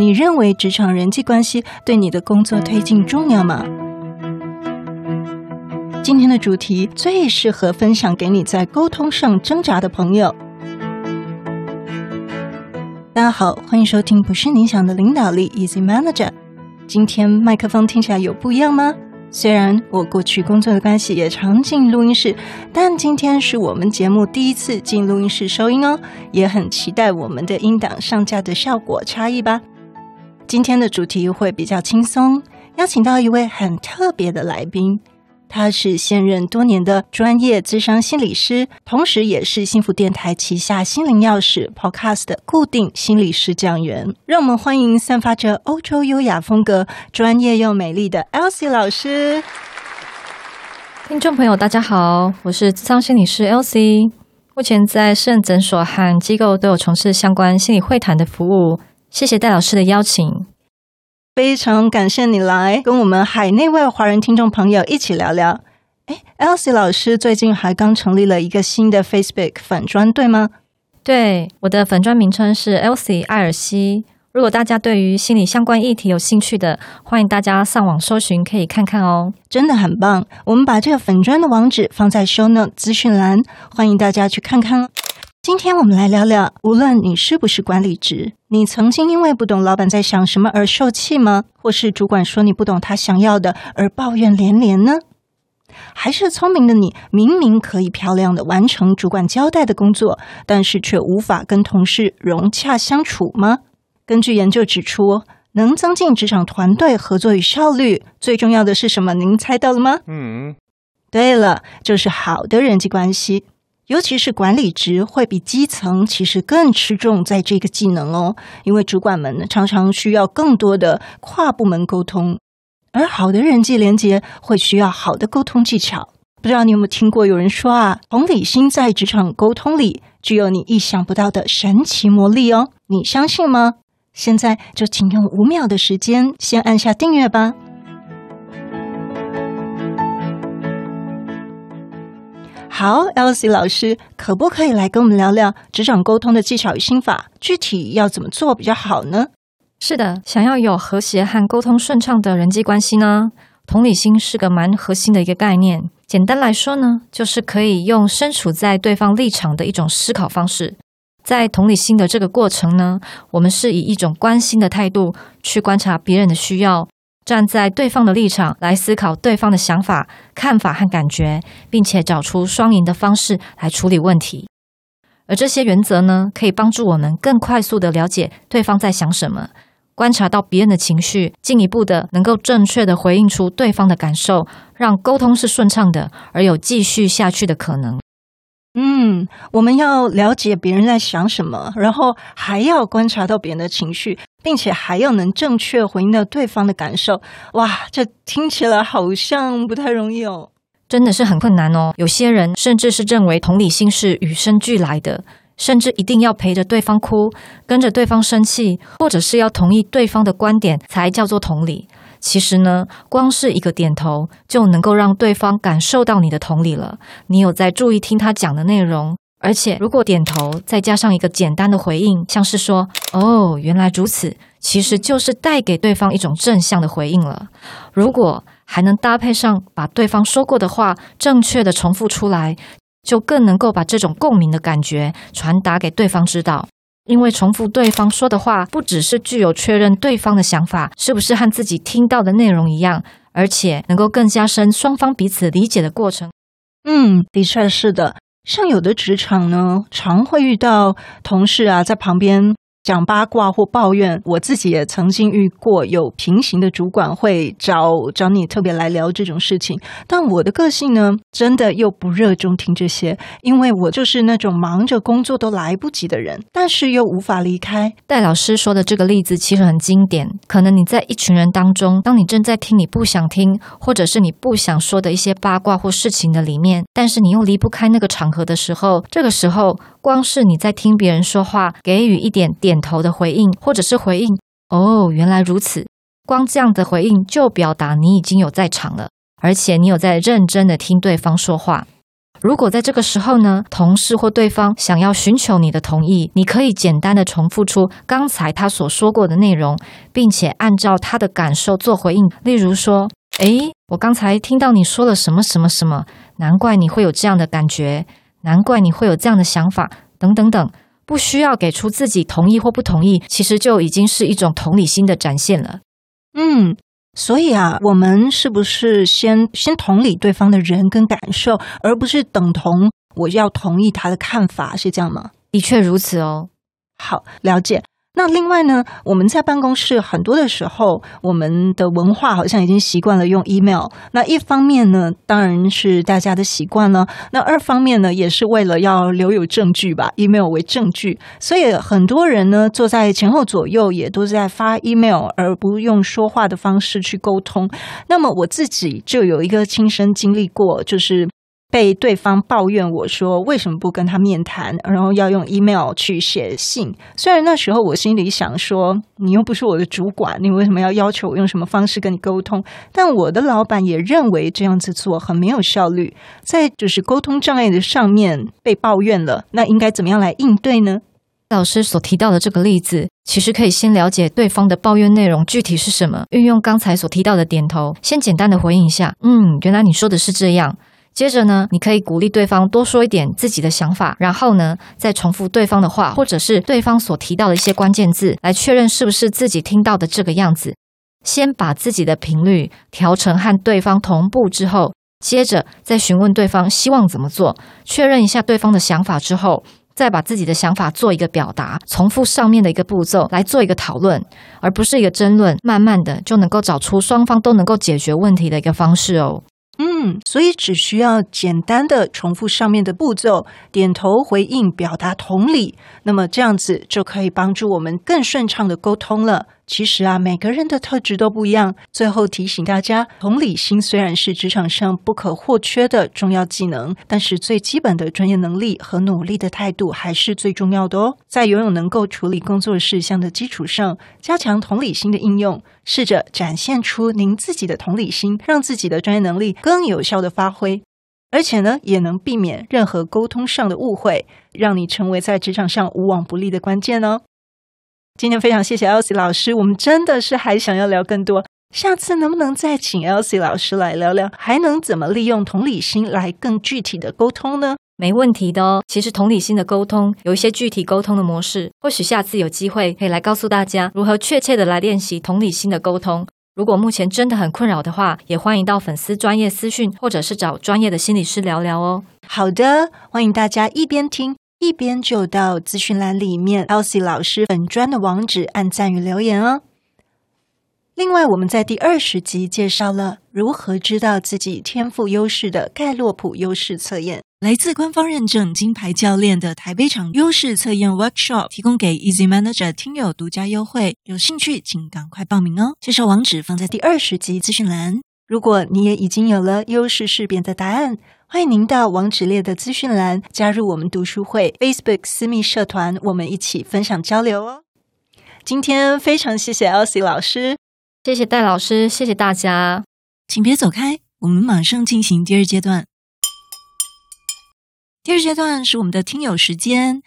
你认为职场人际关系对你的工作推进重要吗？今天的主题最适合分享给你在沟通上挣扎的朋友。大家好，欢迎收听不是你想的领导力 Easy Manager。今天麦克风听起来有不一样吗？虽然我过去工作的关系也常进录音室，但今天是我们节目第一次进录音室收音哦，也很期待我们的音档上架的效果差异吧。今天的主题会比较轻松，邀请到一位很特别的来宾。他是现任多年的专业咨商心理师，同时也是幸福电台旗下心灵钥匙 Podcast 的固定心理师讲员。让我们欢迎散发着欧洲优雅风格、专业又美丽的 Elsie 老师。听众朋友，大家好，我是咨商心理师 Elsie，目前在私人诊所和机构都有从事相关心理会谈的服务。谢谢戴老师的邀请。非常感谢你来跟我们海内外华人听众朋友一起聊聊。哎，Elsie 老师最近还刚成立了一个新的 Facebook 粉专，对吗？对，我的粉专名称是 Elsie 艾尔西。如果大家对于心理相关议题有兴趣的，欢迎大家上网搜寻，可以看看哦。真的很棒，我们把这个粉专的网址放在 Show Note 资讯栏，欢迎大家去看看。今天我们来聊聊，无论你是不是管理职，你曾经因为不懂老板在想什么而受气吗？或是主管说你不懂他想要的而抱怨连连呢？还是聪明的你，明明可以漂亮的完成主管交代的工作，但是却无法跟同事融洽相处吗？根据研究指出，能增进职场团队合作与效率，最重要的是什么？您猜到了吗？嗯，对了，就是好的人际关系。尤其是管理职会比基层其实更吃重在这个技能哦，因为主管们常常需要更多的跨部门沟通，而好的人际连接会需要好的沟通技巧。不知道你有没有听过有人说啊，同理心在职场沟通里具有你意想不到的神奇魔力哦，你相信吗？现在就请用五秒的时间先按下订阅吧。好，Elsie 老师，可不可以来跟我们聊聊职场沟通的技巧与心法？具体要怎么做比较好呢？是的，想要有和谐和沟通顺畅的人际关系呢，同理心是个蛮核心的一个概念。简单来说呢，就是可以用身处在对方立场的一种思考方式。在同理心的这个过程呢，我们是以一种关心的态度去观察别人的需要。站在对方的立场来思考对方的想法、看法和感觉，并且找出双赢的方式来处理问题。而这些原则呢，可以帮助我们更快速地了解对方在想什么，观察到别人的情绪，进一步的能够正确地回应出对方的感受，让沟通是顺畅的，而有继续下去的可能。嗯，我们要了解别人在想什么，然后还要观察到别人的情绪，并且还要能正确回应到对方的感受。哇，这听起来好像不太容易哦，真的是很困难哦。有些人甚至是认为同理心是与生俱来的，甚至一定要陪着对方哭，跟着对方生气，或者是要同意对方的观点才叫做同理。其实呢，光是一个点头就能够让对方感受到你的同理了。你有在注意听他讲的内容，而且如果点头再加上一个简单的回应，像是说“哦，原来如此”，其实就是带给对方一种正向的回应了。如果还能搭配上把对方说过的话正确的重复出来，就更能够把这种共鸣的感觉传达给对方知道。因为重复对方说的话，不只是具有确认对方的想法是不是和自己听到的内容一样，而且能够更加深双方彼此理解的过程。嗯，的确是的。像有的职场呢，常会遇到同事啊，在旁边。讲八卦或抱怨，我自己也曾经遇过有平行的主管会找找你特别来聊这种事情，但我的个性呢，真的又不热衷听这些，因为我就是那种忙着工作都来不及的人，但是又无法离开。戴老师说的这个例子其实很经典，可能你在一群人当中，当你正在听你不想听，或者是你不想说的一些八卦或事情的里面，但是你又离不开那个场合的时候，这个时候。光是你在听别人说话，给予一点点头的回应，或者是回应“哦，原来如此”，光这样的回应就表达你已经有在场了，而且你有在认真的听对方说话。如果在这个时候呢，同事或对方想要寻求你的同意，你可以简单的重复出刚才他所说过的内容，并且按照他的感受做回应。例如说，诶，我刚才听到你说了什么什么什么，难怪你会有这样的感觉，难怪你会有这样的想法，等等等。不需要给出自己同意或不同意，其实就已经是一种同理心的展现了。嗯。所以啊，我们是不是先先同理对方的人跟感受，而不是等同我要同意他的看法，是这样吗？的确如此哦。好，了解。那另外呢，我们在办公室很多的时候，我们的文化好像已经习惯了用 email。那一方面呢，当然是大家的习惯了；那二方面呢，也是为了要留有证据吧，email 为证据。所以很多人呢，坐在前后左右，也都在发 email，而不用说话的方式去沟通。那么我自己就有一个亲身经历过，就是。被对方抱怨我说，为什么不跟他面谈，然后要用 email 去写信。虽然那时候我心里想说，你又不是我的主管，你为什么要要求我用什么方式跟你沟通？但我的老板也认为这样子做很没有效率。在就是沟通障碍的上面被抱怨了，那应该怎么样来应对呢？老师所提到的这个例子，其实可以先了解对方的抱怨内容具体是什么，运用刚才所提到的点头，先简单的回应一下，嗯，原来你说的是这样。接着呢，你可以鼓励对方多说一点自己的想法，然后呢，再重复对方的话，或者是对方所提到的一些关键字，来确认是不是自己听到的这个样子。先把自己的频率调成和对方同步之后，接着再询问对方希望怎么做，确认一下对方的想法之后，再把自己的想法做一个表达，重复上面的一个步骤来做一个讨论，而不是一个争论，慢慢的就能够找出双方都能够解决问题的一个方式哦。嗯，所以只需要简单的重复上面的步骤，点头回应，表达同理，那么这样子就可以帮助我们更顺畅的沟通了。其实啊，每个人的特质都不一样。最后提醒大家，同理心虽然是职场上不可或缺的重要技能，但是最基本的专业能力和努力的态度还是最重要的哦。在拥有能够处理工作事项的基础上，加强同理心的应用，试着展现出您自己的同理心，让自己的专业能力更有效的发挥，而且呢，也能避免任何沟通上的误会，让你成为在职场上无往不利的关键哦。今天非常谢谢 Elsie 老师，我们真的是还想要聊更多，下次能不能再请 Elsie 老师来聊聊，还能怎么利用同理心来更具体的沟通呢？没问题的哦。其实同理心的沟通有一些具体沟通的模式，或许下次有机会可以来告诉大家如何确切的来练习同理心的沟通。如果目前真的很困扰的话，也欢迎到粉丝专业私讯，或者是找专业的心理师聊聊哦。好的，欢迎大家一边听。一边就到资讯栏里面，Elsie 老师粉专的网址按赞与留言哦。另外，我们在第二十集介绍了如何知道自己天赋优势的盖洛普优势测验，来自官方认证金牌教练的台北场优势测验 Workshop，提供给 Easy Manager 听友独家优惠，有兴趣请赶快报名哦。介绍网址放在第二十集资讯栏。如果你也已经有了优势识别的答案，欢迎您到网址列的资讯栏加入我们读书会 Facebook 私密社团，我们一起分享交流哦。今天非常谢谢 Elsie 老师，谢谢戴老师，谢谢大家。请别走开，我们马上进行第二阶段。第二阶段是我们的听友时间，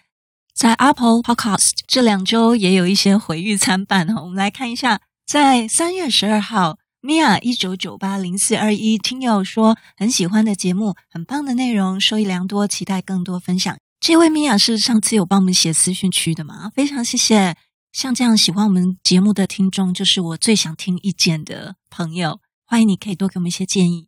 在 Apple Podcast 这两周也有一些回誉参半哈。我们来看一下，在三月十二号。米娅一九九八零四二一听友说很喜欢的节目，很棒的内容，受益良多，期待更多分享。这位米娅是上次有帮我们写私讯区的吗？非常谢谢。像这样喜欢我们节目的听众，就是我最想听意见的朋友。欢迎你可以多给我们一些建议。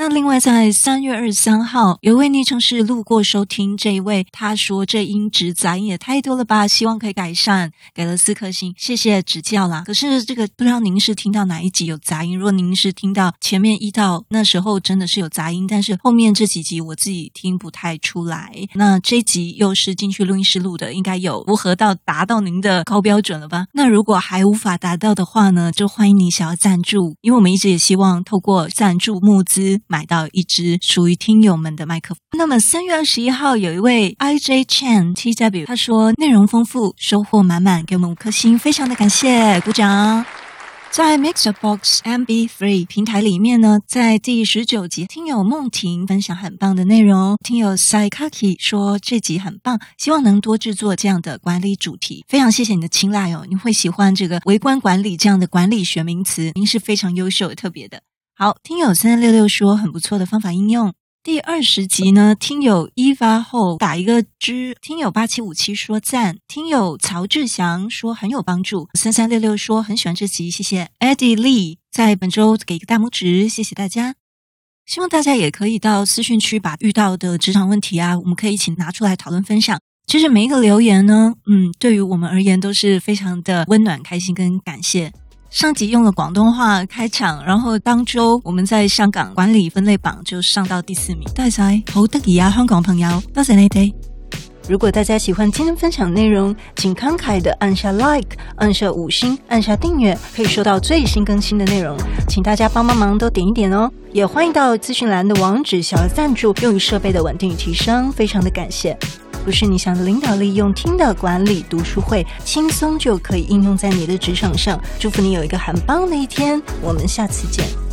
那另外，在三月二十三号，有一位昵称是路过收听这一位，他说这音质杂音也太多了吧，希望可以改善，给了四颗星，谢谢指教啦。可是这个不知道您是听到哪一集有杂音，如果您是听到前面一到那时候真的是有杂音，但是后面这几集我自己听不太出来。那这集又是进去录音室录的，应该有符合到达到您的高标准了吧？那如果还无法达到的话呢，就欢迎你想要赞助，因为我们一直也希望透过赞助募资。买到一支属于听友们的麦克风。那么三月二十一号，有一位 I J Chan T W，他说内容丰富，收获满满，给我们五颗星，非常的感谢，鼓掌。在 Mixerbox MB3 平台里面呢，在第十九集，听友梦婷分享很棒的内容。听友 Saikaki 说这集很棒，希望能多制作这样的管理主题。非常谢谢你的青睐哦，你会喜欢这个微观管理这样的管理学名词，您是非常优秀特别的。好，听友三三六六说很不错的方法应用。第二十集呢，听友一发后打一个之，听友八七五七说赞，听友曹志祥说很有帮助，三三六六说很喜欢这集，谢谢 Eddie Lee 在本周给一个大拇指，谢谢大家。希望大家也可以到私讯区把遇到的职场问题啊，我们可以一起拿出来讨论分享。其实每一个留言呢，嗯，对于我们而言都是非常的温暖、开心跟感谢。上集用了广东话开场，然后当周我们在香港管理分类榜就上到第四名。多谢，好得意啊，香港朋友，多谢你哋。如果大家喜欢今天分享内容，请慷慨的按下 like，按下五星，按下订阅，可以收到最新更新的内容。请大家帮帮忙，都点一点哦。也欢迎到资讯栏的网址小额赞助，用于设备的稳定与提升，非常的感谢。不是你想的领导力，用听的管理读书会，轻松就可以应用在你的职场上。祝福你有一个很棒的一天，我们下次见。